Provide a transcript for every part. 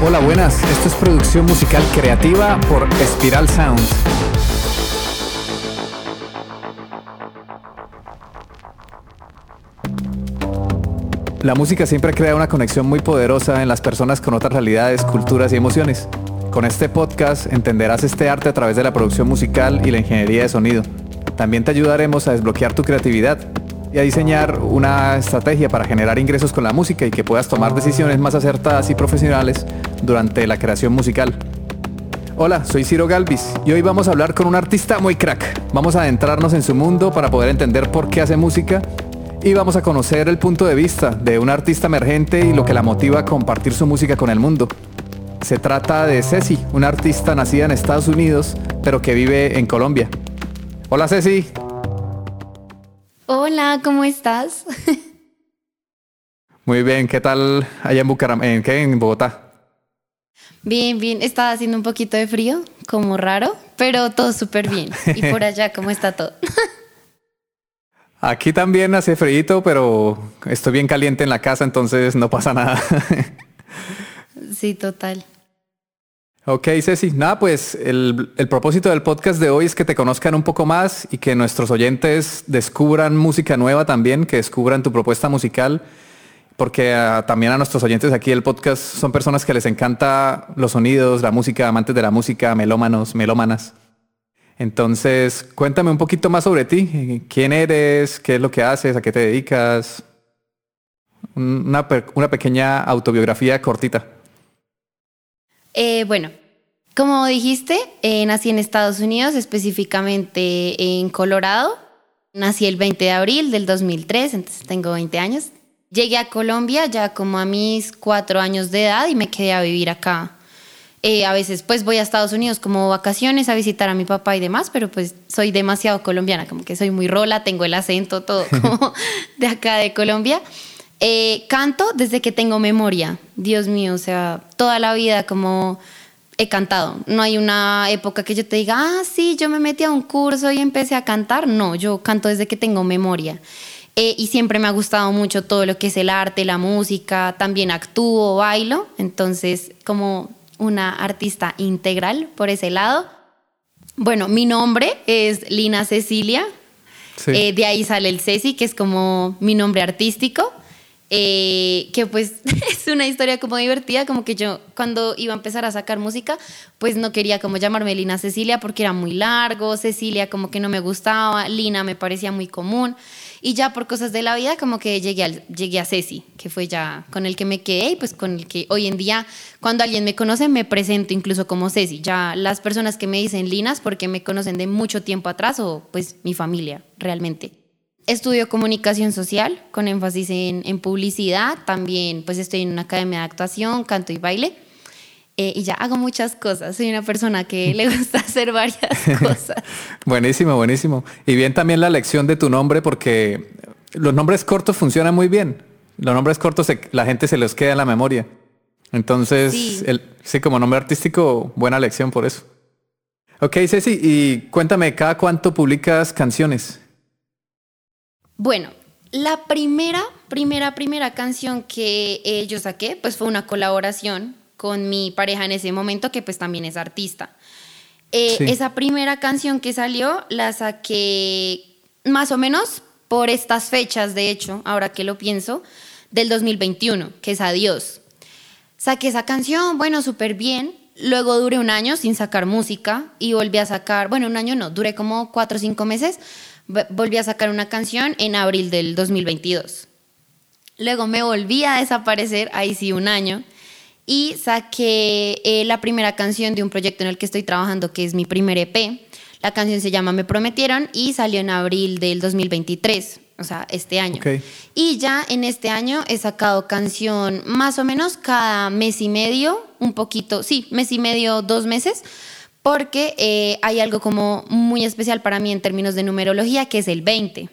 Hola, buenas. Esto es producción musical creativa por Spiral Sound. La música siempre crea una conexión muy poderosa en las personas con otras realidades, culturas y emociones. Con este podcast entenderás este arte a través de la producción musical y la ingeniería de sonido. También te ayudaremos a desbloquear tu creatividad y a diseñar una estrategia para generar ingresos con la música y que puedas tomar decisiones más acertadas y profesionales durante la creación musical. Hola, soy Ciro Galvis y hoy vamos a hablar con un artista muy crack. Vamos a adentrarnos en su mundo para poder entender por qué hace música y vamos a conocer el punto de vista de un artista emergente y lo que la motiva a compartir su música con el mundo. Se trata de Ceci, una artista nacida en Estados Unidos, pero que vive en Colombia. Hola Ceci. Hola, ¿cómo estás? Muy bien, ¿qué tal allá en Bucaramanga? ¿En qué? En Bogotá. Bien, bien. Está haciendo un poquito de frío, como raro, pero todo súper bien. ¿Y por allá cómo está todo? Aquí también hace frío, pero estoy bien caliente en la casa, entonces no pasa nada. sí, total. Ok, Ceci. Nada, pues el, propósito del podcast de hoy es que te conozcan un poco más y que nuestros oyentes descubran música nueva también, que descubran tu propuesta musical, porque uh, también a nuestros oyentes aquí del podcast son personas que les encanta los sonidos, la música, amantes de la música, melómanos, melómanas. Entonces, cuéntame un poquito más sobre ti. ¿Quién eres? ¿Qué es lo que haces? ¿A qué te dedicas? Una, una pequeña autobiografía cortita. Eh, bueno, como dijiste, eh, nací en Estados Unidos, específicamente en Colorado. Nací el 20 de abril del 2003, entonces tengo 20 años. Llegué a Colombia ya como a mis cuatro años de edad y me quedé a vivir acá eh, a veces pues voy a Estados Unidos como vacaciones a visitar a mi papá y demás, pero pues soy demasiado colombiana, como que soy muy rola, tengo el acento todo como de acá de Colombia. Eh, canto desde que tengo memoria, Dios mío, o sea, toda la vida como he cantado. No hay una época que yo te diga, ah, sí, yo me metí a un curso y empecé a cantar. No, yo canto desde que tengo memoria. Eh, y siempre me ha gustado mucho todo lo que es el arte, la música, también actúo, bailo. Entonces, como una artista integral por ese lado. Bueno, mi nombre es Lina Cecilia. Eh, de ahí sale el Ceci, que es como mi nombre artístico. Eh, que pues es una historia como divertida, como que yo cuando iba a empezar a sacar música, pues no quería como llamarme Lina Cecilia porque era muy largo, Cecilia como que no me gustaba, Lina me parecía muy común. Y ya por cosas de la vida, como que llegué, llegué a Ceci, que fue ya con el que me quedé y pues con el que hoy en día, cuando alguien me conoce, me presento incluso como Ceci. Ya las personas que me dicen Linas, porque me conocen de mucho tiempo atrás o pues mi familia realmente. Estudio comunicación social con énfasis en, en publicidad. También pues estoy en una academia de actuación, canto y baile. Eh, y ya hago muchas cosas. Soy una persona que le gusta hacer varias cosas. buenísimo, buenísimo. Y bien también la lección de tu nombre porque los nombres cortos funcionan muy bien. Los nombres cortos la gente se los queda en la memoria. Entonces, sí. El, sí, como nombre artístico, buena lección por eso. Ok, Ceci, y cuéntame, ¿cada cuánto publicas canciones? Bueno, la primera, primera, primera canción que eh, yo saqué, pues fue una colaboración con mi pareja en ese momento, que pues también es artista. Eh, esa primera canción que salió la saqué más o menos por estas fechas, de hecho, ahora que lo pienso, del 2021, que es Adiós. Saqué esa canción, bueno, súper bien. Luego duré un año sin sacar música y volví a sacar, bueno, un año no, duré como cuatro o cinco meses. Volví a sacar una canción en abril del 2022. Luego me volví a desaparecer, ahí sí un año y saqué eh, la primera canción de un proyecto en el que estoy trabajando, que es mi primer EP. La canción se llama Me Prometieron y salió en abril del 2023, o sea, este año. Y ya en este año he sacado canción más o menos cada mes y medio, un poquito, sí, mes y medio, dos meses, porque eh, hay algo como muy especial para mí en términos de numerología, que es el 20.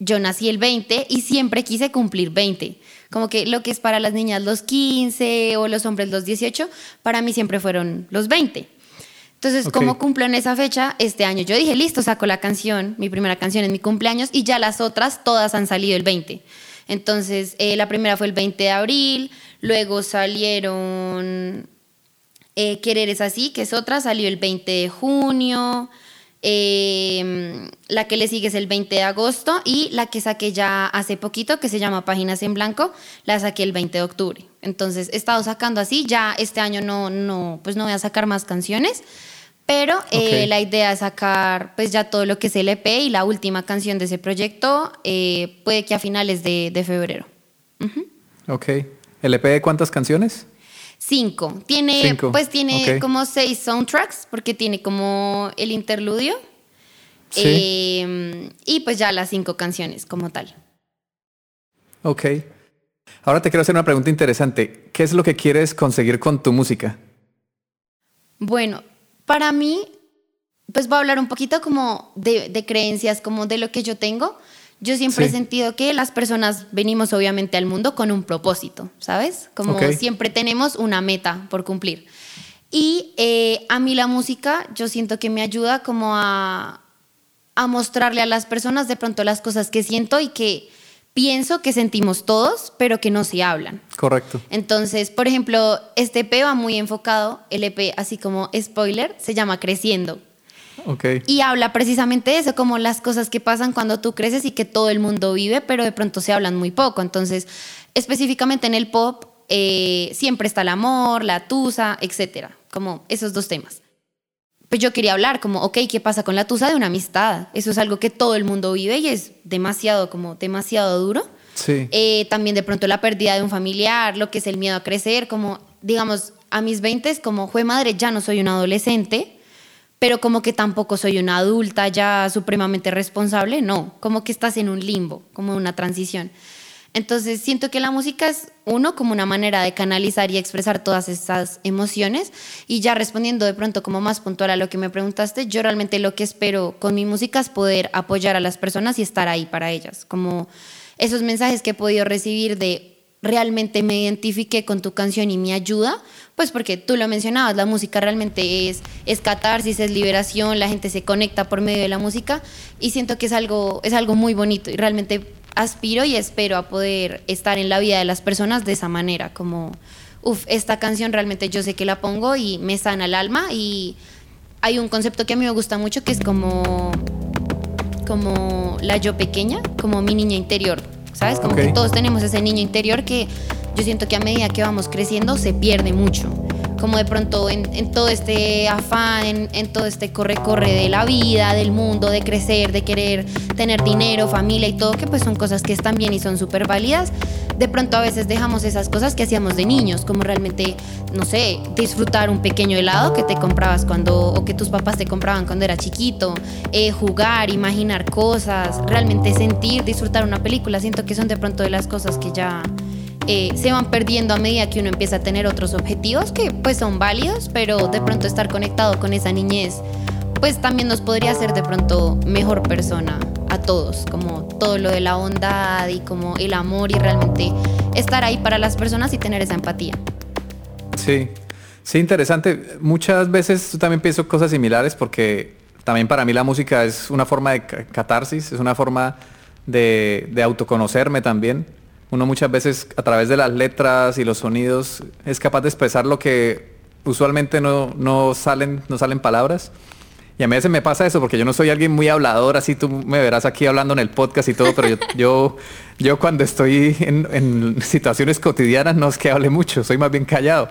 Yo nací el 20 y siempre quise cumplir 20 como que lo que es para las niñas los 15 o los hombres los 18, para mí siempre fueron los 20. Entonces, como cumplo en esa fecha, este año yo dije, listo, saco la canción, mi primera canción en mi cumpleaños y ya las otras todas han salido el 20. Entonces, eh, la primera fue el 20 de abril, Luego salieron eh, Querer es así, que es otra, salió el 20 de junio. Em, la que le sigue es el 20 de agosto y la que saqué ya hace poquito, que se llama Páginas en Blanco, la saqué el 20 de octubre. Entonces he estado sacando así, ya este año no, no, pues no voy a sacar más canciones, pero eh, la idea es sacar pues ya todo lo que es el EP y la última canción de ese proyecto eh, puede que a finales de, febrero. Ok. ¿El EP de cuántas canciones? Cinco. Tiene, pues tiene como seis soundtracks, porque tiene como el interludio. Em, y pues ya las cinco canciones como tal. Ok. Ahora te quiero hacer una pregunta interesante. ¿Qué es lo que quieres conseguir con tu música? Bueno, para mí, pues voy a hablar un poquito como de, de creencias, como de lo que yo tengo. Yo siempre he sentido que las personas venimos obviamente al mundo con un propósito, ¿sabes? Como siempre tenemos una meta por cumplir. Y eh, a mí la música, yo siento que me ayuda como a, a mostrarle a las personas de pronto las cosas que siento y que pienso que sentimos todos, pero que no se hablan. Correcto. Entonces, por ejemplo, este EP va muy enfocado, el EP, así como spoiler, se llama Creciendo. Y habla precisamente de eso, como las cosas que pasan cuando tú creces y que todo el mundo vive, pero de pronto se hablan muy poco. Entonces, específicamente en el pop, eh, siempre está el amor, la tusa, etcétera, como esos dos temas. Pues yo quería hablar como, ok, ¿qué pasa con la tusa de una amistad? Eso es algo que todo el mundo vive y es demasiado, como demasiado duro. Sí. Eh, también de pronto la pérdida de un familiar, lo que es el miedo a crecer, como, digamos, a mis 20 es como, fue madre, ya no soy un adolescente, pero como que tampoco soy una adulta ya supremamente responsable, no, como que estás en un limbo, como una transición. Entonces siento que la música es uno como una manera de canalizar y expresar todas esas emociones y ya respondiendo de pronto como más puntual a lo que me preguntaste, yo realmente lo que espero con mi música es poder apoyar a las personas y estar ahí para ellas, como esos mensajes que he podido recibir de realmente me identifique con tu canción y me ayuda, pues porque tú lo mencionabas, la música realmente es, es catarsis, es liberación, la gente se conecta por medio de la música y siento que es algo, es algo muy bonito y realmente aspiro y espero a poder estar en la vida de las personas de esa manera, como, uff, esta canción realmente yo sé que la pongo y me sana el alma y hay un concepto que a mí me gusta mucho que es como, como la yo pequeña, como mi niña interior ¿sabes? Como que todos tenemos ese niño interior que yo siento que a medida que vamos creciendo se pierde mucho. Como de pronto en, todo este afán, en, todo este corre-corre de la vida, del mundo, de crecer, de querer tener dinero, familia y todo, que pues son cosas que están bien y son súper válidas, de pronto a veces dejamos esas cosas que hacíamos de niños, como realmente, no sé, disfrutar un pequeño helado que te comprabas cuando, o que tus papás te compraban cuando era chiquito, eh, jugar, imaginar cosas, realmente sentir, disfrutar una película. Siento que son de pronto de las cosas que ya eh, se van perdiendo a medida que uno empieza a tener otros objetivos que pues son válidos, pero de pronto estar conectado con esa niñez pues también nos podría hacer de pronto mejor persona a todos, como todo lo de la bondad y como el amor y realmente estar ahí para las personas y tener esa empatía. Sí, sí, interesante. Muchas veces también pienso cosas similares porque también para mí la música es una forma de catarsis, es una forma de autoconocerme también. Uno muchas veces a través de las letras y los sonidos es capaz de expresar lo que usualmente no, no salen, no salen palabras. Y a veces me pasa eso porque yo no soy alguien muy hablador, así tú me verás aquí hablando en el podcast y todo, pero yo, yo, cuando estoy en, situaciones cotidianas no es que hable mucho, soy más bien callado.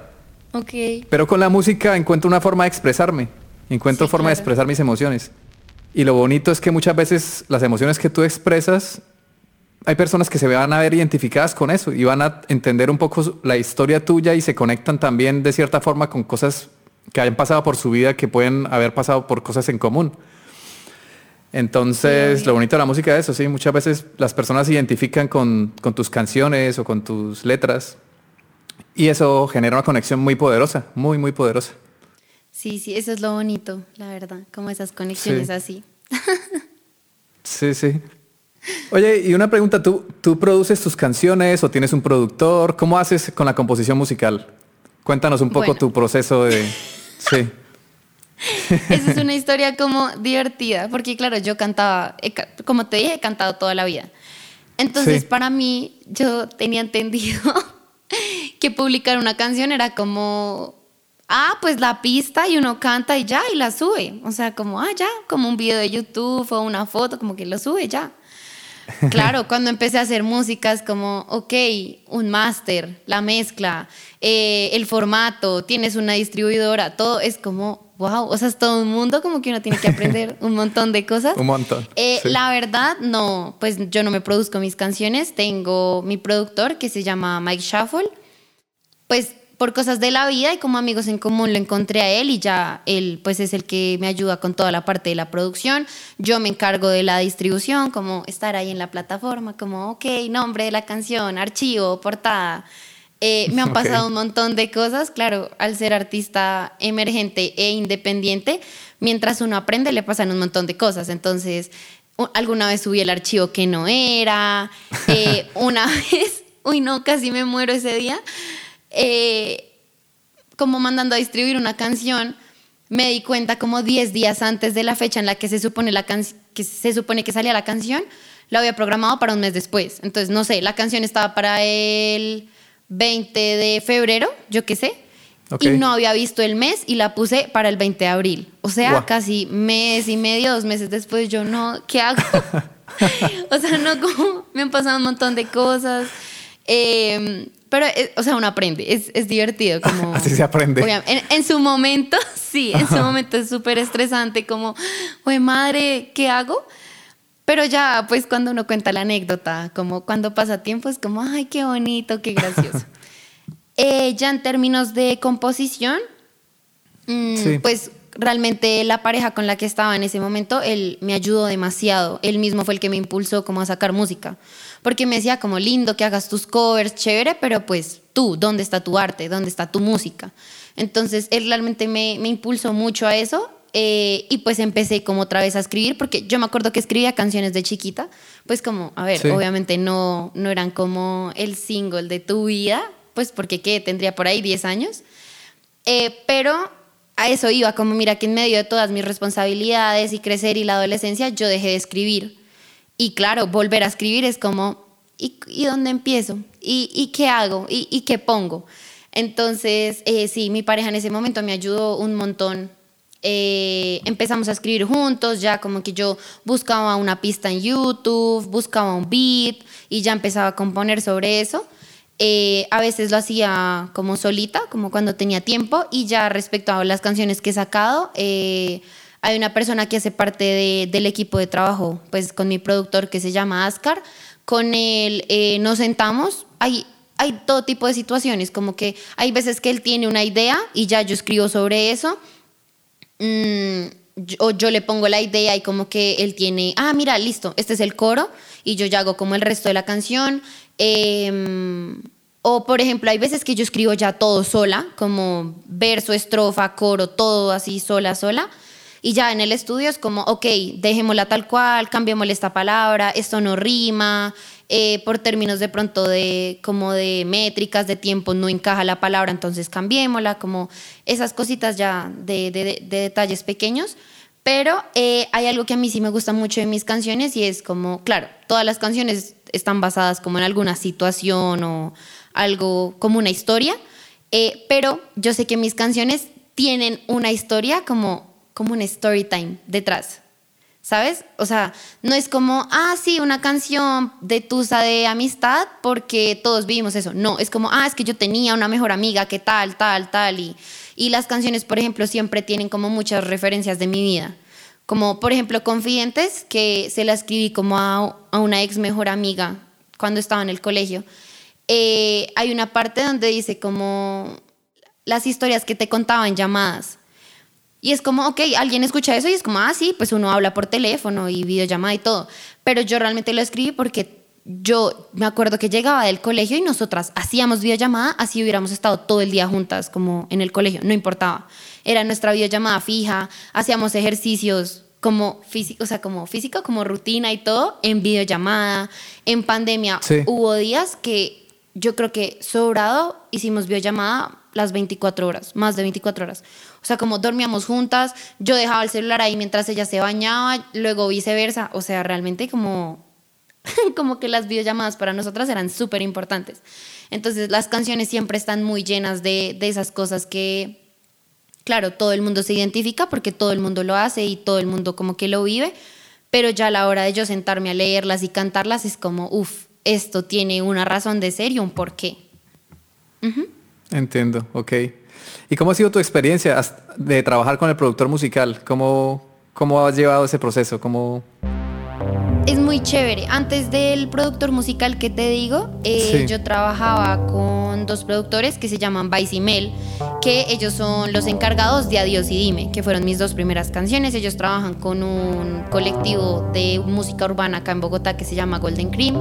Ok. Pero con la música encuentro una forma de expresarme, encuentro forma de expresar mis emociones. Y lo bonito es que muchas veces las emociones que tú expresas, hay personas que se van a ver identificadas con eso y van a entender un poco la historia tuya y se conectan también de cierta forma con cosas que hayan pasado por su vida que pueden haber pasado por cosas en común. Entonces, lo bonito de la música es eso, sí, muchas veces las personas se identifican con, tus canciones o con tus letras y eso genera una conexión muy poderosa, muy, muy poderosa. Sí, sí, eso es lo bonito, la verdad, como esas conexiones así. sí, sí. Oye, y una pregunta, ¿tú, ¿tú produces tus canciones o tienes un productor? ¿Cómo haces con la composición musical? Cuéntanos un poco tu proceso de... Sí. Esa es una historia como divertida, porque claro, yo cantaba, como te dije, he cantado toda la vida. Entonces, para mí, yo tenía entendido que publicar una canción era como, ah, pues la pista y uno canta y ya, y la sube. O sea, como, ah, ya, como un video de YouTube o una foto, como que lo sube ya. Claro, cuando empecé a hacer música es como, ok, un máster, la mezcla, eh, el formato, tienes una distribuidora, todo es como, wow, o sea, es todo un mundo como que uno tiene que aprender un montón de cosas. Un montón. Eh, la verdad, no, pues yo no me produzco mis canciones, tengo mi productor que se llama Mike Shuffle, pues por cosas de la vida y como amigos en común lo encontré a él y ya él pues es el que me ayuda con toda la parte de la producción. Yo me encargo de la distribución, como estar ahí en la plataforma, como, ok, nombre de la canción, archivo, portada. Eh, me han pasado un montón de cosas, claro, al ser artista emergente e independiente, mientras uno aprende le pasan un montón de cosas. Entonces, alguna vez subí el archivo que no era, eh, una vez, uy no, casi me muero ese día eh, como mandando a distribuir una canción, me di cuenta como 10 días antes de la fecha en la que se supone, la que se supone que salía la canción, la había programado para un mes después. Entonces, no sé, la canción estaba para el 20 de febrero, yo qué sé, y no había visto el mes y la puse para el 20 de abril. O sea, casi mes y medio, dos meses después, yo no, ¿qué hago? o sea, no, como me han pasado un montón de cosas. Eh, pero, eh, o sea, uno aprende, es, es divertido. Como, Así se aprende. En, su momento, sí, en su momento es súper estresante, como, oye, madre, ¿qué hago? Pero ya, pues cuando uno cuenta la anécdota, como cuando pasa tiempo, es como, ay, qué bonito, qué gracioso. Eh, ya en términos de composición, mm, pues realmente la pareja con la que estaba en ese momento, él me ayudó demasiado. Él mismo fue el que me impulsó como a sacar música. Porque me decía como lindo que hagas tus covers, chévere, pero pues tú, ¿dónde está tu arte? ¿Dónde está tu música? Entonces él realmente me, me impulsó mucho a eso. Eh, y pues empecé como otra vez a escribir, porque yo me acuerdo que escribía canciones de chiquita, pues como, a ver, obviamente no, no eran como el single de tu vida, pues porque ¿qué? Tendría por ahí 10 años. Eh, pero a eso iba, como mira que en medio de todas mis responsabilidades y crecer y la adolescencia, yo dejé de escribir. Y claro, volver a escribir es como, ¿y, dónde empiezo? ¿Y, qué hago? ¿Y, qué pongo? Entonces, eh, sí, mi pareja en ese momento me ayudó un montón. Eh, empezamos a escribir juntos, ya como que yo buscaba una pista en YouTube, buscaba un beat y ya empezaba a componer sobre eso. Eh, a veces lo hacía como solita, como cuando tenía tiempo, y ya respecto a las canciones que he sacado, hay una persona que hace parte del equipo de trabajo, pues con mi productor que se llama Ascar, con él eh, nos sentamos, hay, hay todo tipo de situaciones, como que hay veces que él tiene una idea y ya yo escribo sobre eso, mm, o yo le pongo la idea y como que él tiene, ah, mira, listo, este es el coro, y yo ya hago como el resto de la canción, Em, o, por ejemplo, hay veces que yo escribo ya todo sola, como verso, estrofa, coro, todo así sola, sola. Y ya en el estudio es como, ok, dejémosla tal cual, cambiémosle esta palabra, esto no rima, eh, por términos de pronto de como de métricas de tiempo no encaja la palabra, entonces cambiémosla, como esas cositas ya de, de, de detalles pequeños. Pero eh, hay algo que a mí sí me gusta mucho de mis canciones y es como, claro, todas las canciones están basadas como en alguna situación o algo como una historia, eh, pero yo sé que mis canciones tienen una historia como, como un story time detrás. ¿Sabes? O sea, no es como, ah, sí, una canción de Tusa de amistad porque todos vivimos eso. No, es como, ah, es que yo tenía una mejor amiga que tal, tal, tal. Y, y las canciones, por ejemplo, siempre tienen como muchas referencias de mi vida. Como por ejemplo Confidentes, que se la escribí como a, una ex mejor amiga cuando estaba en el colegio. Eh, hay una parte donde dice como las historias que te contaba en llamadas. Y es como, ok, alguien escucha eso y es como, ah, sí, pues uno habla por teléfono y videollamada y todo. Pero yo realmente lo escribí porque yo me acuerdo que llegaba del colegio y nosotras hacíamos videollamada, así hubiéramos estado todo el día juntas como en el colegio, no importaba era nuestra videollamada fija, hacíamos ejercicios como físico, o sea, como físico, como rutina y todo, en videollamada. En pandemia hubo días que yo creo que sobrado hicimos videollamada las 24 horas, más de 24 horas. O sea, como dormíamos juntas, yo dejaba el celular ahí mientras ella se bañaba, luego viceversa. O sea, realmente como, como que las videollamadas para nosotras eran súper importantes. Entonces las canciones siempre están muy llenas de, de esas cosas que, claro, todo el mundo se identifica porque todo el mundo lo hace y todo el mundo como que lo vive, pero ya a la hora de yo sentarme a leerlas y cantarlas es como, uff, esto tiene una razón de ser y un porqué. Entiendo, ok. ¿Y cómo ha sido tu experiencia de trabajar con el productor musical? ¿Cómo, cómo has llevado ese proceso? ¿Cómo... Es muy chévere. Antes del productor musical que te digo, eh, yo trabajaba con dos productores que se llaman Vice y Mel, que ellos son los encargados de Adiós y Dime, que fueron mis dos primeras canciones. Ellos trabajan con un colectivo de música urbana acá en Bogotá que se llama Golden Cream.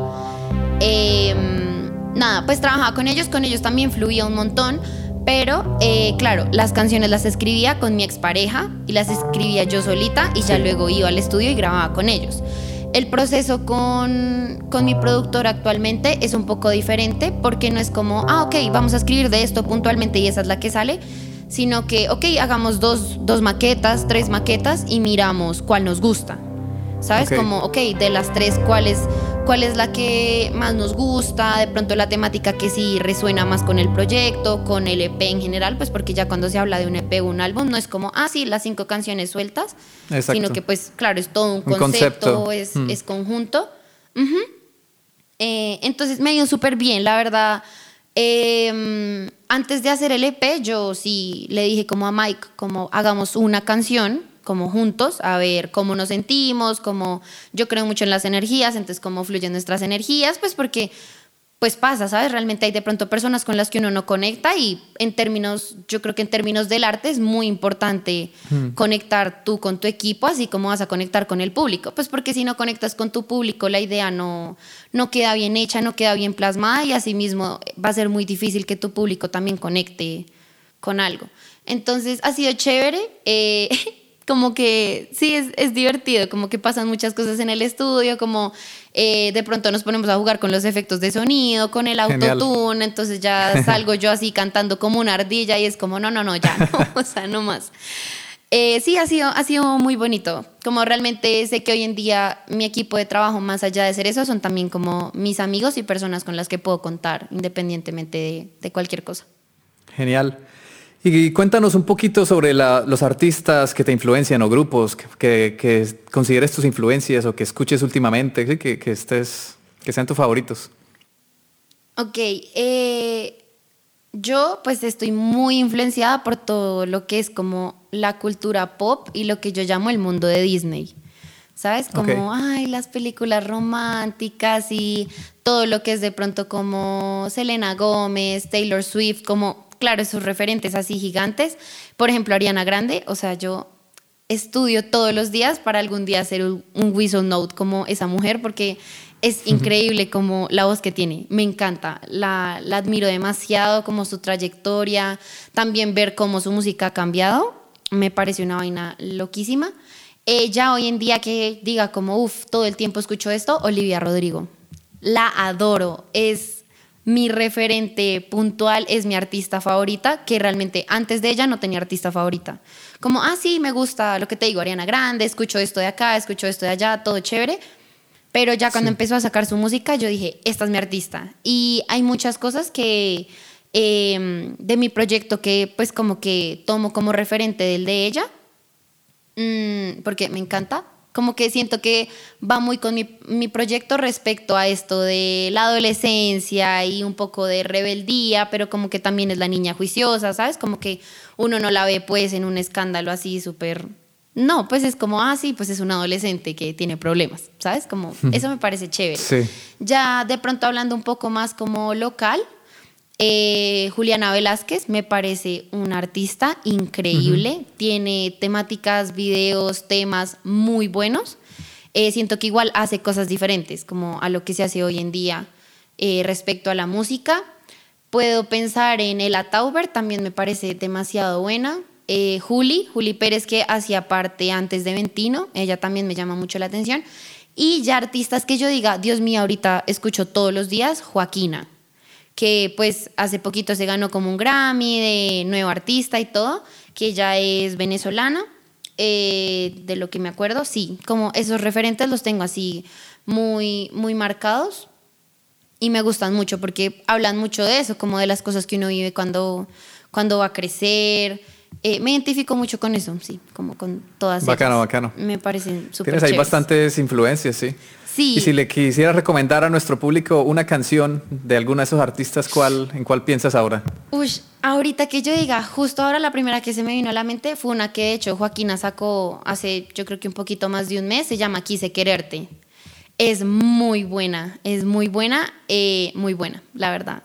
Em, nada, pues trabajaba con ellos, con ellos también fluía un montón. Pero, eh, claro, las canciones las escribía con mi expareja y las escribía yo solita y ya luego iba al estudio y grababa con ellos. El proceso con, con, mi productor actualmente es un poco diferente porque no es como, ah, ok, vamos a escribir de esto puntualmente y esa es la que sale, sino que, ok, hagamos dos, dos maquetas, tres maquetas y miramos cuál nos gusta. ¿Sabes? Como, ok, de las tres, ¿cuál es, ¿cuál es la que más nos gusta? De pronto la temática que sí resuena más con el proyecto, con el EP en general, pues porque ya cuando se habla de un EP o un álbum no es como, ah, sí, las cinco canciones sueltas, sino que pues claro, es todo un, concepto, Es, mm. es, conjunto. Eh, entonces me ha ido súper bien, la verdad. Em, antes de hacer el EP, yo sí le dije como a Mike, como hagamos una canción como juntos a ver cómo nos sentimos, cómo yo creo mucho en las energías, entonces cómo fluyen nuestras energías, pues porque pues pasa, ¿sabes? Realmente hay de pronto personas con las que uno no conecta y en términos, yo creo que en términos del arte es muy importante hmm. conectar tú con tu equipo, así como vas a conectar con el público, pues porque si no conectas con tu público la idea no, no queda bien hecha, no queda bien plasmada y asimismo va a ser muy difícil que tu público también conecte con algo. Entonces ha sido chévere. Eh, como que sí, es, es, divertido, como que pasan muchas cosas en el estudio, como eh, de pronto nos ponemos a jugar con los efectos de sonido, con el autotune, entonces ya salgo yo así cantando como una ardilla y es como, no, no, no, ya, no, o sea, no más. Eh, sí, ha sido, ha sido muy bonito. Como realmente sé que hoy en día mi equipo de trabajo, más allá de ser eso, son también como mis amigos y personas con las que puedo contar, independientemente de, de cualquier cosa. Genial. Y cuéntanos un poquito sobre los artistas que te influencian o grupos que, que, consideres tus influencias o que escuches últimamente, que, que, estés, que sean tus favoritos. Ok, eh, yo pues estoy muy influenciada por todo lo que es como la cultura pop y lo que yo llamo el mundo de Disney. ¿Sabes? Como, ay, las películas románticas y todo lo que es de pronto como Selena Gómez, Taylor Swift, como claro, esos referentes así gigantes. Por ejemplo, Ariana Grande, o sea, yo estudio todos los días para algún día hacer un, whistle note como esa mujer porque es increíble como la voz que tiene, me encanta, la, la, admiro demasiado, como su trayectoria, también ver cómo su música ha cambiado, me parece una vaina loquísima. Ella hoy en día que diga como, uff, todo el tiempo escucho esto, Olivia Rodrigo, la adoro, es mi referente puntual es mi artista favorita, que realmente antes de ella no tenía artista favorita. Como, ah, sí, me gusta lo que te digo, Ariana Grande, escucho esto de acá, escucho esto de allá, todo chévere. Pero ya cuando empezó a sacar su música, yo dije, esta es mi artista. Y hay muchas cosas que em, de mi proyecto que pues como que tomo como referente del de ella, mm, porque me encanta como que siento que va muy con mi, mi, proyecto respecto a esto de la adolescencia y un poco de rebeldía, pero como que también es la niña juiciosa, ¿sabes? Como que uno no la ve pues en un escándalo así súper... No, pues es como, ah, sí, pues es un adolescente que tiene problemas, ¿sabes? Como, eso me parece chévere. Sí. Ya de pronto hablando un poco más como local, eh, Juliana Velázquez me parece una artista increíble, tiene temáticas, videos, temas muy buenos. Eh, siento que igual hace cosas diferentes, como a lo que se hace hoy en día eh, respecto a la música. Puedo pensar en Ella Tauber, también me parece demasiado buena. Juli, Juli Pérez, que hacía parte antes de Ventino, ella también me llama mucho la atención. Y ya artistas que yo diga, Dios mío, ahorita escucho todos los días, Joaquina que pues hace poquito se ganó como un Grammy de nuevo artista y todo, que ella es venezolana, eh, de lo que me acuerdo, sí, como esos referentes los tengo así muy, muy marcados. y me gustan mucho porque hablan mucho de eso, como de las cosas que uno vive cuando, cuando va a crecer. Eh, me identifico mucho con eso, sí, como con todas Bacano, bacano. Me parecen súper Tienes ahí bastantes influencias, sí. Sí. Y si le quisiera recomendar a nuestro público una canción de alguno de esos artistas, ¿cuál, ¿en cuál piensas ahora? Uy, ahorita que yo diga, justo ahora la primera que se me vino a la mente fue una que de hecho Joaquina sacó hace yo creo que un poquito más de un mes, se llama Quise Quererte. Es muy buena, es muy buena, eh, muy buena, la verdad.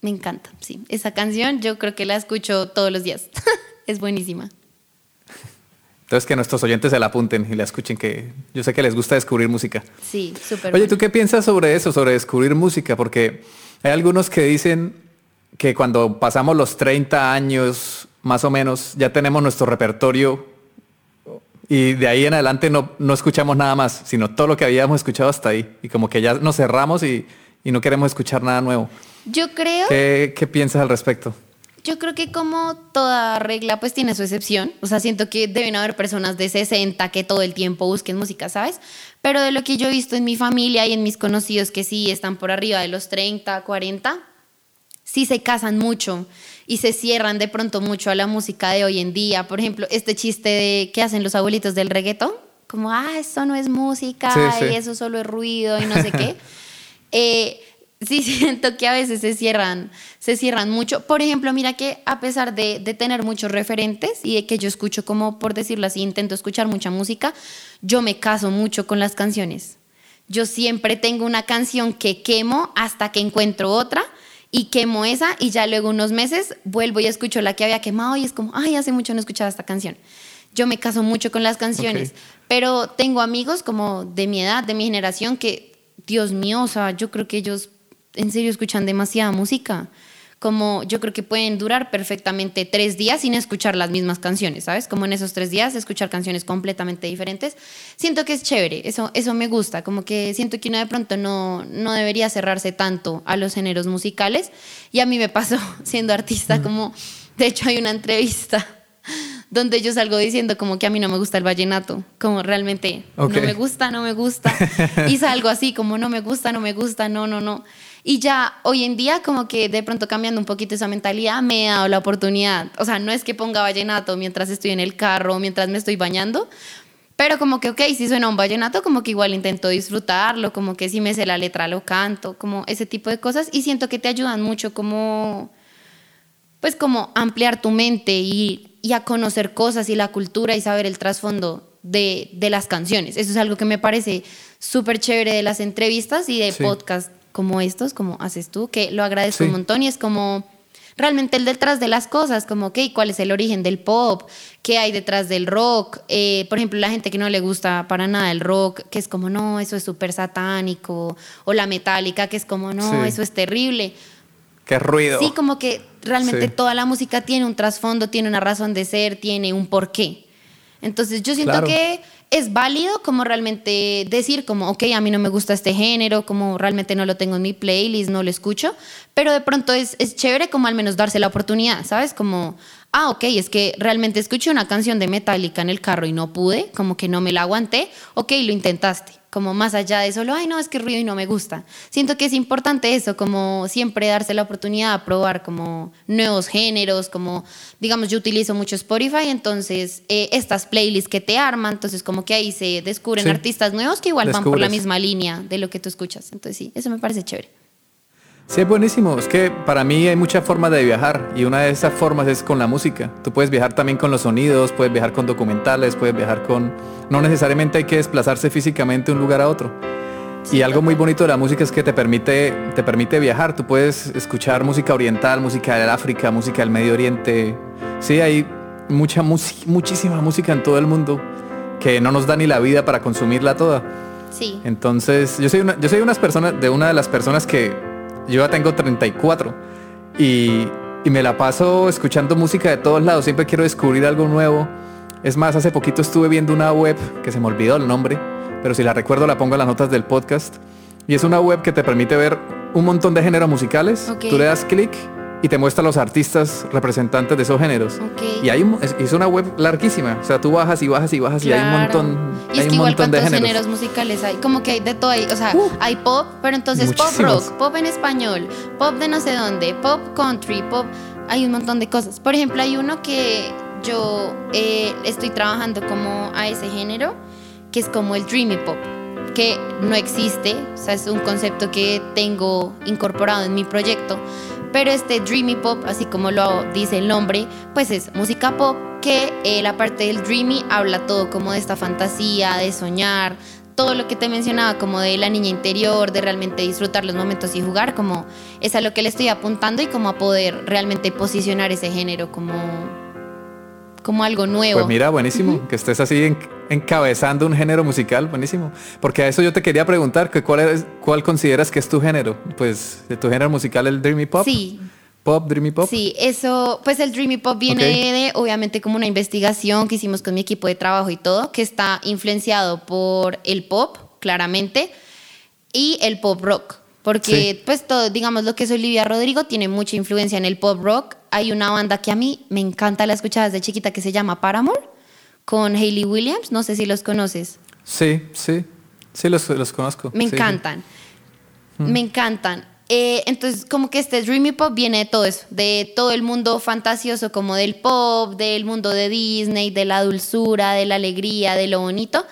Me encanta, sí. Esa canción yo creo que la escucho todos los días. es buenísima. Entonces que nuestros oyentes se la apunten y la escuchen, que yo sé que les gusta descubrir música. Sí, súper. Oye, ¿tú qué piensas sobre eso, sobre descubrir música? Porque hay algunos que dicen que cuando pasamos los 30 años, más o menos, ya tenemos nuestro repertorio y de ahí en adelante no, no escuchamos nada más, sino todo lo que habíamos escuchado hasta ahí. Y como que ya nos cerramos y, y no queremos escuchar nada nuevo. Yo creo... ¿Qué, ¿Qué piensas al respecto? Yo creo que como toda regla pues tiene su excepción, o sea, siento que deben haber personas de 60 que todo el tiempo busquen música, ¿sabes? Pero de lo que yo he visto en mi familia y en mis conocidos que sí están por arriba de los 30, 40, sí se casan mucho y se cierran de pronto mucho a la música de hoy en día. Por ejemplo, este chiste de que hacen los abuelitos del reggaetón, como, ah, eso no es música y eso solo es ruido y no sé qué. eh, sí siento que a veces se cierran, se cierran mucho. Por ejemplo, mira que a pesar de, de, tener muchos referentes y de que yo escucho como, por decirlo así, intento escuchar mucha música, yo me caso mucho con las canciones. Yo siempre tengo una canción que quemo hasta que encuentro otra y quemo esa y ya luego unos meses vuelvo y escucho la que había quemado y es como, ay, hace mucho no escuchaba esta canción. Yo me caso mucho con las canciones, okay. pero tengo amigos como de mi edad, de mi generación, que, Dios mío, o sea, yo creo que ellos en serio escuchan demasiada música. Como yo creo que pueden durar perfectamente tres días sin escuchar las mismas canciones, ¿sabes? Como en esos tres días escuchar canciones completamente diferentes. Siento que es chévere, eso, eso me gusta, como que siento que uno de pronto no, no debería cerrarse tanto a los géneros musicales. Y a mí me pasó siendo artista, como de hecho hay una entrevista donde yo salgo diciendo como que a mí no me gusta el vallenato, como realmente okay. no me gusta, no me gusta. Y salgo así como no me gusta, no me gusta, no, no, no. Y ya hoy en día como que de pronto cambiando un poquito esa mentalidad me he dado la oportunidad. O sea, no es que ponga vallenato mientras estoy en el carro, mientras me estoy bañando, pero como que, ok, si suena un vallenato, como que igual intento disfrutarlo, como que si me sé la letra lo canto, como ese tipo de cosas. Y siento que te ayudan mucho como, pues como ampliar tu mente y, y a conocer cosas y la cultura y saber el trasfondo de, de las canciones. Eso es algo que me parece súper chévere de las entrevistas y de sí. podcast como estos, como haces tú, que lo agradezco sí. un montón y es como realmente el detrás de las cosas, como, ok, ¿cuál es el origen del pop? ¿Qué hay detrás del rock? Eh, por ejemplo, la gente que no le gusta para nada el rock, que es como, no, eso es súper satánico, o la metálica, que es como, no, sí. eso es terrible. Qué ruido. Sí, como que realmente sí. toda la música tiene un trasfondo, tiene una razón de ser, tiene un porqué. Entonces yo siento claro. que es válido como realmente decir como, ok, a mí no me gusta este género, como realmente no lo tengo en mi playlist, no lo escucho, pero de pronto es, es chévere como al menos darse la oportunidad, ¿sabes? Como, ah, ok, es que realmente escuché una canción de Metallica en el carro y no pude, como que no me la aguanté, ok, lo intentaste como más allá de solo, ay, no, es que ruido y no me gusta. Siento que es importante eso, como siempre darse la oportunidad de probar como nuevos géneros, como, digamos, yo utilizo mucho Spotify, entonces eh, estas playlists que te arman, entonces como que ahí se descubren sí. artistas nuevos que igual Descubres. van por la misma línea de lo que tú escuchas. Entonces sí, eso me parece chévere. Sí, es buenísimo. Es que para mí hay muchas formas de viajar y una de esas formas es con la música. Tú puedes viajar también con los sonidos, puedes viajar con documentales, puedes viajar con... No necesariamente hay que desplazarse físicamente de un lugar a otro. Y algo muy bonito de la música es que te permite, te permite viajar. Tú puedes escuchar música oriental, música del África, música del Medio Oriente. Sí, hay mucha muchísima música en todo el mundo que no nos da ni la vida para consumirla toda. Sí. Entonces, yo soy una, yo soy unas personas, de una de las personas que yo ya tengo 34 y, y, me la paso escuchando música de todos lados. Siempre quiero descubrir algo nuevo. Es más, hace poquito estuve viendo una web que se me olvidó el nombre, pero si la recuerdo la pongo en las notas del podcast. Y es una web que te permite ver un montón de géneros musicales. Okay. Tú le das clic y te muestra los artistas representantes de esos géneros. Okay. Y hay un, es, una web larguísima. O sea, tú bajas y bajas y bajas claro. y hay un montón. Y es que igual cuántos géneros. musicales hay, como que hay de todo, hay, o sea, uh. hay pop, pero entonces pop rock, pop en español, pop de no sé dónde, pop country, pop, hay un montón de cosas. Por ejemplo, hay uno que yo eh, estoy trabajando como a ese género, que es como el dreamy pop, que no existe, o sea, es un concepto que tengo incorporado en mi proyecto, pero este dreamy pop, así como lo dice el nombre, pues es música pop que eh, la parte del dreamy habla todo como de esta fantasía, de soñar, todo lo que te mencionaba como de la niña interior, de realmente disfrutar los momentos y jugar, como es a lo que le estoy apuntando y como a poder realmente posicionar ese género como, como algo nuevo. Pues mira, buenísimo, que estés así encabezando un género musical, buenísimo. Porque a eso yo te quería preguntar, que cuál, es, cuál consideras que es tu género? Pues de tu género musical el Dreamy Pop. Sí. Pop, Dreamy Pop. Sí, eso, pues el Dreamy Pop viene de, obviamente, como una investigación que hicimos con mi equipo de trabajo y todo, que está influenciado por el pop, claramente, y el pop rock. Porque, pues, todo, digamos, lo que es Olivia Rodrigo tiene mucha influencia en el pop rock. Hay una banda que a mí me encanta la escuchada desde chiquita que se llama Paramore, con Hayley Williams. No sé si los conoces. Sí, sí, sí, los, los conozco. Me encantan. Me encantan. Eh, entonces, como que este Dreamy Pop viene de todo eso, de todo el mundo fantasioso, como del pop, del mundo de Disney, de la dulzura, de la alegría, de lo bonito.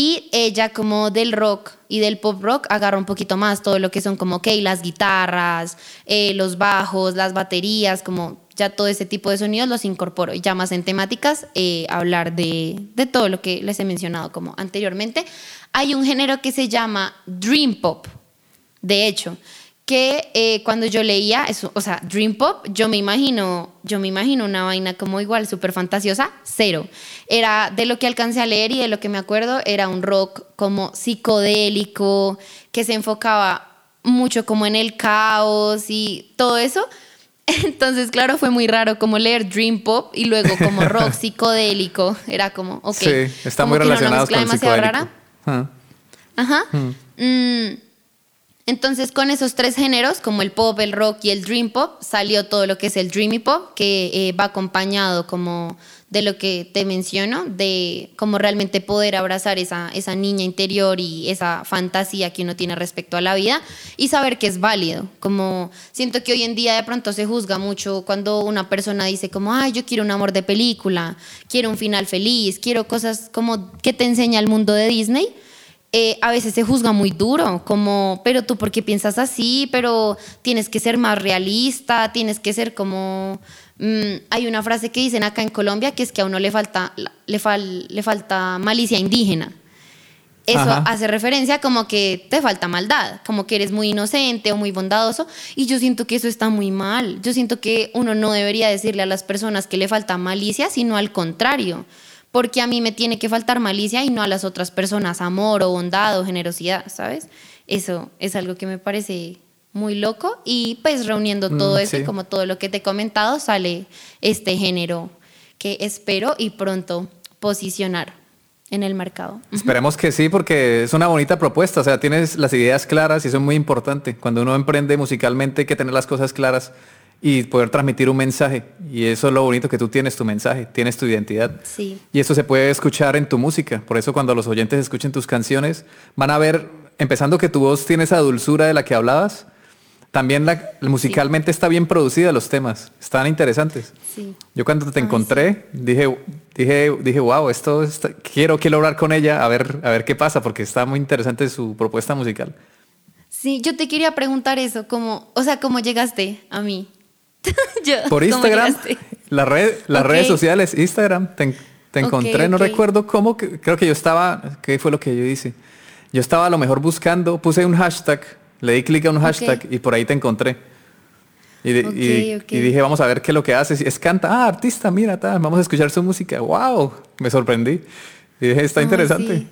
Y ella como del rock y del pop rock agarra un poquito más todo lo que son como, ok, las guitarras, eh, los bajos, las baterías, como ya todo ese tipo de sonidos los incorporo. Y ya más en temáticas, eh, hablar de, de todo lo que les he mencionado como anteriormente. Hay un género que se llama Dream Pop, de hecho, que eh, cuando yo leía eso, o sea, Dream Pop, yo me imagino, yo me imagino una vaina como igual súper fantasiosa, cero. Era de lo que alcancé a leer y de lo que me acuerdo, era un rock como psicodélico, que se enfocaba mucho como en el caos y todo eso. Entonces, claro, fue muy raro como leer Dream Pop y luego como rock psicodélico. Era como, ok. Sí, está muy relacionado con el psicodélico. Rara. Ah. Ajá. Hmm. Mm. Entonces, con esos tres géneros, como el pop, el rock y el dream pop, salió todo lo que es el dreamy pop, que eh, va acompañado como de lo que te menciono, de cómo realmente poder abrazar esa, esa niña interior y esa fantasía que uno tiene respecto a la vida y saber que es válido. Como siento que hoy en día de pronto se juzga mucho cuando una persona dice como, ay, yo quiero un amor de película, quiero un final feliz, quiero cosas como que te enseña el mundo de Disney eh, a veces se juzga muy duro, como, pero tú por qué piensas así, pero tienes que ser más realista, tienes que ser como... Mm, hay una frase que dicen acá en Colombia que es que a uno le falta, le, le falta malicia indígena. Eso hace referencia como que te falta maldad, como que eres muy inocente o muy bondadoso. Y yo siento que eso está muy mal. Yo siento que uno no debería decirle a las personas que le falta malicia, sino al contrario porque a mí me tiene que faltar malicia y no a las otras personas, amor o bondad o generosidad, ¿sabes? Eso es algo que me parece muy loco y pues reuniendo todo mm, eso y como todo lo que te he comentado sale este género que espero y pronto posicionar en el mercado. Esperemos que sí, porque es una bonita propuesta, o sea, tienes las ideas claras y eso es muy importante. Cuando uno emprende musicalmente hay que tener las cosas claras y poder transmitir un mensaje. Y eso es lo bonito que tú tienes tu mensaje, tienes tu identidad. Sí. Y eso se puede escuchar en tu música. Por eso cuando los oyentes escuchen tus canciones, van a ver, empezando que tu voz tiene esa dulzura de la que hablabas, también la, musicalmente está bien producida los temas, están interesantes. Sí. Yo cuando te encontré dije, dije, dije, wow, esto quiero quiero hablar con ella a ver a ver qué pasa porque está muy interesante su propuesta musical. Sí, yo te quería preguntar eso, como, o sea, cómo llegaste a mí. Por Instagram, la red, las redes sociales, Instagram, te, encontré, no recuerdo cómo, creo que yo estaba, ¿qué fue lo que yo hice? Yo estaba a lo mejor buscando, puse un hashtag, le di clic a un hashtag y por ahí te encontré. Y, dije, vamos a ver qué es lo que haces. Es canta, ah, artista, mira, vamos a escuchar su música. ¡Wow! Me sorprendí. Y dije, está interesante.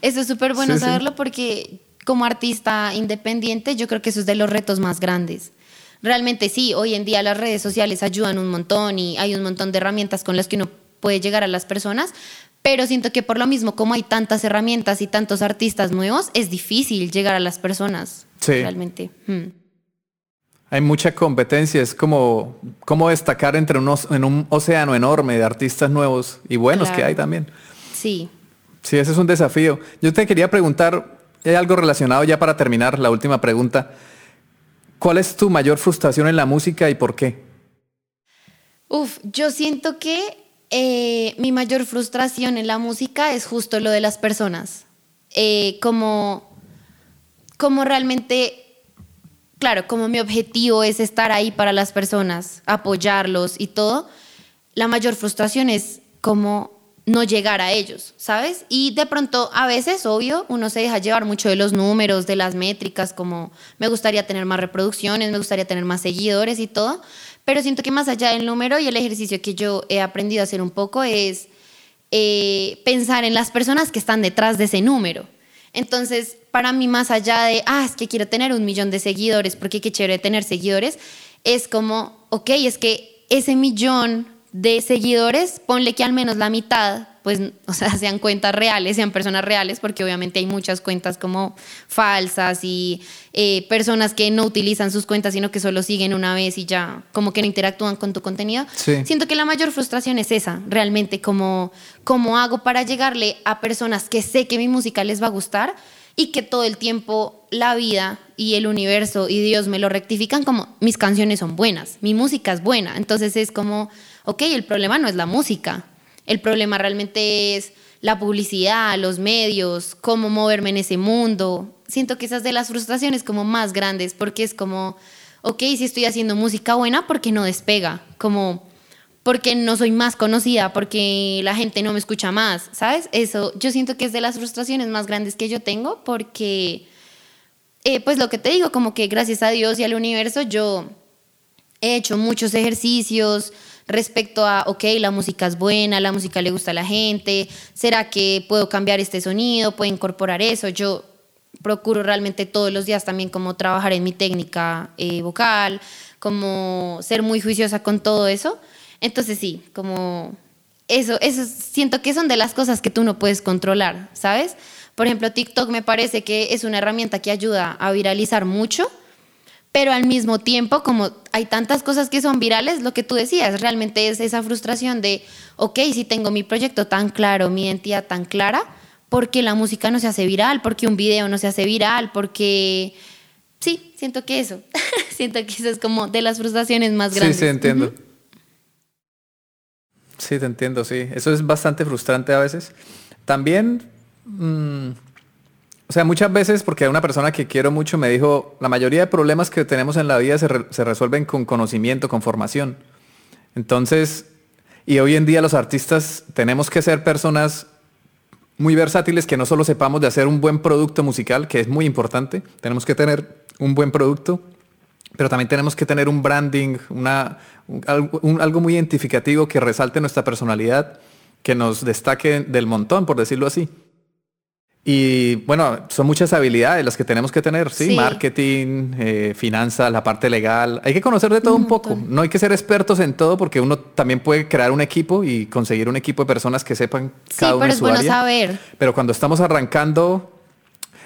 Eso es súper bueno saberlo porque como artista independiente yo creo que eso es de los retos más grandes realmente sí, hoy en día las redes sociales ayudan un montón y hay un montón de herramientas con las que uno puede llegar a las personas, pero siento que por lo mismo, como hay tantas herramientas y tantos artistas nuevos, es difícil llegar a las personas. Sí. Realmente. Hmm. Hay mucha competencia, es como, como destacar entre unos, en un océano enorme de artistas nuevos y buenos que hay también. Sí. Sí, ese es un desafío. Yo te quería preguntar, hay algo relacionado ya para terminar, la última pregunta. ¿Cuál es tu mayor frustración en la música y por qué? Uf, yo siento que eh, mi mayor frustración en la música es justo lo de las personas. Eh, como, como realmente, claro, como mi objetivo es estar ahí para las personas, apoyarlos y todo, la mayor frustración es como no llegar a ellos, ¿sabes? Y de pronto, a veces, obvio, uno se deja llevar mucho de los números, de las métricas, como me gustaría tener más reproducciones, me gustaría tener más seguidores y todo, pero siento que más allá del número y el ejercicio que yo he aprendido a hacer un poco es eh, pensar en las personas que están detrás de ese número. Entonces, para mí, más allá de, ah, es que quiero tener un millón de seguidores, porque qué chévere tener seguidores, es como, ok, es que ese millón de seguidores, ponle que al menos la mitad, pues, o sea, sean cuentas reales, sean personas reales, porque obviamente hay muchas cuentas como falsas y eh, personas que no utilizan sus cuentas, sino que solo siguen una vez y ya como que no interactúan con tu contenido. Siento que la mayor frustración es esa, realmente, como, cómo hago para llegarle a personas que sé que mi música les va a gustar y que todo el tiempo la vida y el universo y Dios me lo rectifican como mis canciones son buenas, mi música es buena. Entonces es como ok, el problema no es la música, el problema realmente es la publicidad, los medios, cómo moverme en ese mundo. Siento que esas de las frustraciones como más grandes, porque es como, ok, si estoy haciendo música buena, ¿por qué no despega? Como, porque no soy más conocida, porque la gente no me escucha más, ¿sabes? Eso, yo siento que es de las frustraciones más grandes que yo tengo, porque, eh, pues lo que te digo, como que gracias a Dios y al universo, yo he hecho muchos ejercicios, respecto a, ok, la música es buena, la música le gusta a la gente, ¿será que puedo cambiar este sonido, puedo incorporar eso? Yo procuro realmente todos los días también como trabajar en mi técnica eh, vocal, como ser muy juiciosa con todo eso. Entonces sí, como eso, eso siento que son de las cosas que tú no puedes controlar, ¿sabes? Por ejemplo, TikTok me parece que es una herramienta que ayuda a viralizar mucho, pero al mismo tiempo, como hay tantas cosas que son virales, lo que tú decías, realmente es esa frustración de, ok, si tengo mi proyecto tan claro, mi identidad tan clara, ¿por qué la música no se hace viral? ¿Por qué un video no se hace viral? Porque sí, siento que eso, siento que eso es como de las frustraciones más grandes. Sí, sí, entiendo. Sí, te entiendo, sí. Eso es bastante frustrante a veces. También... Mm, o sea, muchas veces, porque una persona que quiero mucho me dijo, la mayoría de problemas que tenemos en la vida se, resuelven con conocimiento, con formación. Entonces, y hoy en día los artistas tenemos que ser personas muy versátiles, que no solo sepamos de hacer un buen producto musical, que es muy importante, tenemos que tener un buen producto, pero también tenemos que tener un branding, una, algo muy identificativo que resalte nuestra personalidad, que nos destaque del montón, por decirlo así. Y bueno, son muchas habilidades las que tenemos que tener, ¿sí? Marketing, eh, finanzas, la parte legal. Hay que conocer de todo un, poco. No hay que ser expertos en todo porque uno también puede crear un equipo y conseguir un equipo de personas que sepan cada uno pero es bueno saber. Pero cuando estamos arrancando,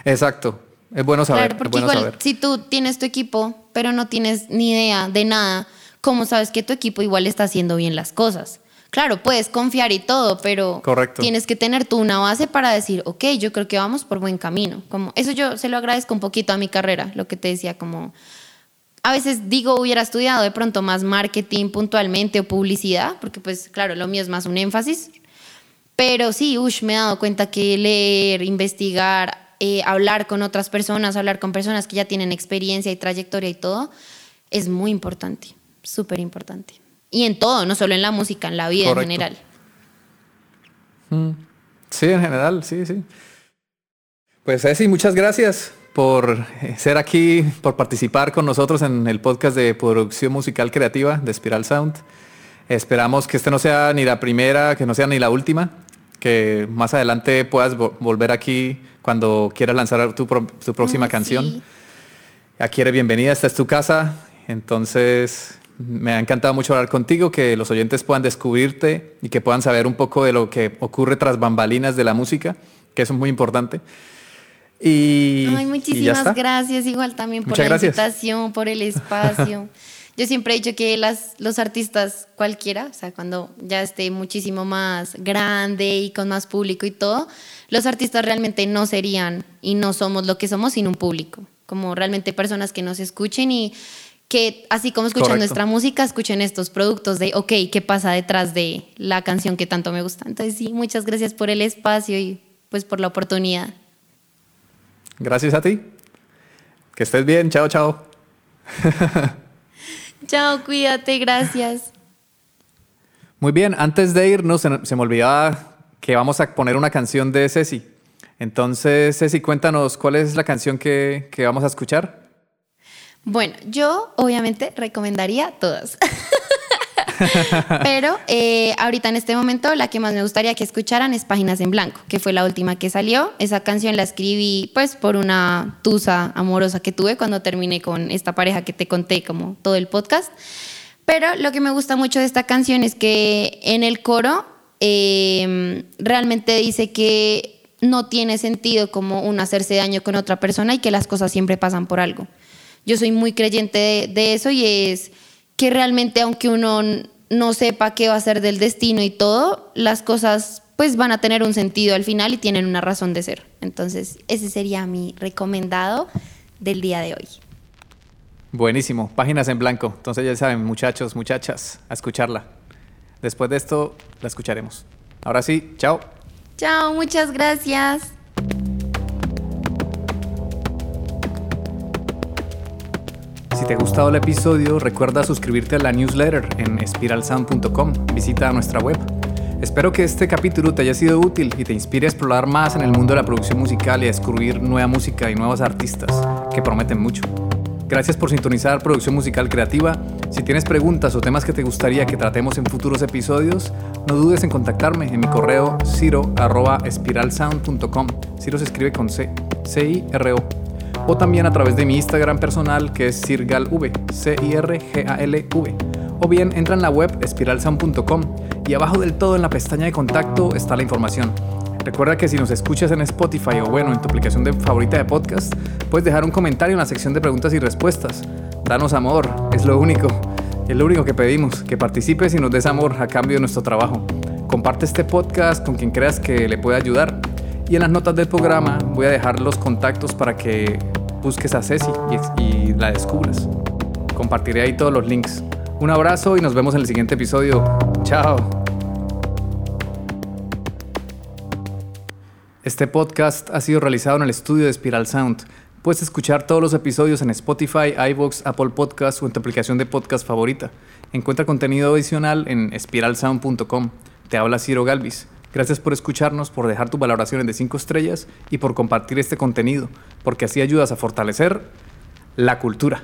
exacto, es bueno saber. Claro, porque igual si tú tienes tu equipo, pero no tienes ni idea de nada, ¿cómo sabes que tu equipo igual está haciendo bien las cosas? Claro, puedes confiar y todo, pero tienes que tener tú una base para decir, ok, yo creo que vamos por buen camino. Como, eso yo se lo agradezco un poquito a mi carrera, lo que te decía, como a veces digo, hubiera estudiado de pronto más marketing puntualmente o publicidad, porque pues claro, lo mío es más un énfasis. Pero sí, ush, me he dado cuenta que leer, investigar, eh, hablar con otras personas, hablar con personas que ya tienen experiencia y trayectoria y todo, es muy importante, súper importante. Y en todo, no solo en la música, en la vida en general. Mm. Sí, en general, sí, sí. Pues Ceci, muchas gracias por eh, ser aquí, por participar con nosotros en el podcast de producción musical creativa de Spiral Sound. Esperamos que este no sea ni la primera, que no sea ni la última, que más adelante puedas volver aquí cuando quieras lanzar tu, próxima canción. Aquí eres bienvenida, esta es tu casa, entonces me ha encantado mucho hablar contigo, que los oyentes puedan descubrirte y que puedan saber un poco de lo que ocurre tras bambalinas de la música, que eso es muy importante. Y, muchísimas gracias, igual también por la invitación, por el espacio. Yo siempre he dicho que las, los artistas cualquiera, o sea, cuando ya esté muchísimo más grande y con más público y todo, los artistas realmente no serían y no somos lo que somos sin un público, como realmente personas que nos escuchen y que así como escuchan nuestra música, escuchen estos productos de, ok, ¿qué pasa detrás de la canción que tanto me gusta? Entonces sí, muchas gracias por el espacio y pues por la oportunidad. Gracias a ti. Que estés bien, chao, chao. chao, cuídate, gracias. Muy bien, antes de irnos, se, me olvidaba que vamos a poner una canción de Ceci. Entonces, Ceci, cuéntanos cuál es la canción que, que vamos a escuchar. Bueno, yo obviamente recomendaría todas. Pero eh, ahorita en este momento la que más me gustaría que escucharan es Páginas en Blanco, que fue la última que salió. Esa canción la escribí pues por una tusa amorosa que tuve cuando terminé con esta pareja que te conté como todo el podcast. Pero lo que me gusta mucho de esta canción es que en el coro em, realmente dice que no tiene sentido como un hacerse daño con otra persona y que las cosas siempre pasan por algo. Yo soy muy creyente de, eso y es que realmente aunque uno no sepa qué va a ser del destino y todo, las cosas pues van a tener un sentido al final y tienen una razón de ser. Entonces, ese sería mi recomendado del día de hoy. Buenísimo, páginas en blanco. Entonces ya saben, muchachos, muchachas, a escucharla. Después de esto, la escucharemos. Ahora sí, chao. Chao, muchas gracias. Si te ha gustado el episodio, recuerda suscribirte a la newsletter en spiralsound.com. Visita nuestra web. Espero que este capítulo te haya sido útil y te inspire a explorar más en el mundo de la producción musical y a descubrir nueva música y nuevos artistas que prometen mucho. Gracias por sintonizar Producción Musical Creativa. Si tienes preguntas o temas que te gustaría que tratemos en futuros episodios, no dudes en contactarme en mi correo ciro.espiralsound.com. Ciro se escribe con C, C-I-R-O o también a través de mi Instagram personal que es cirgalv, C-I-R-G-A-L-V. O bien entra en la web espiralsound.com y abajo del todo en la pestaña de contacto está la información. Recuerda que si nos escuchas en Spotify o bueno, en tu aplicación de favorita de podcast, puedes dejar un comentario en la sección de preguntas y respuestas. Danos amor, es lo único. Es lo único que pedimos, que participes y nos des amor a cambio de nuestro trabajo. Comparte este podcast con quien creas que le pueda ayudar. Y en las notas del programa voy a dejar los contactos para que busques a Ceci y, la descubras. Compartiré ahí todos los links. Un abrazo y nos vemos en el siguiente episodio. Chao. Este podcast ha sido realizado en el estudio de Spiral Sound. Puedes escuchar todos los episodios en Spotify, iVoox, Apple Podcasts o en tu aplicación de podcast favorita. Encuentra contenido adicional en spiralsound.com. Te habla Ciro Galvis. Gracias por escucharnos, por dejar tus valoraciones de 5 estrellas y por compartir este contenido, porque así ayudas a fortalecer la cultura.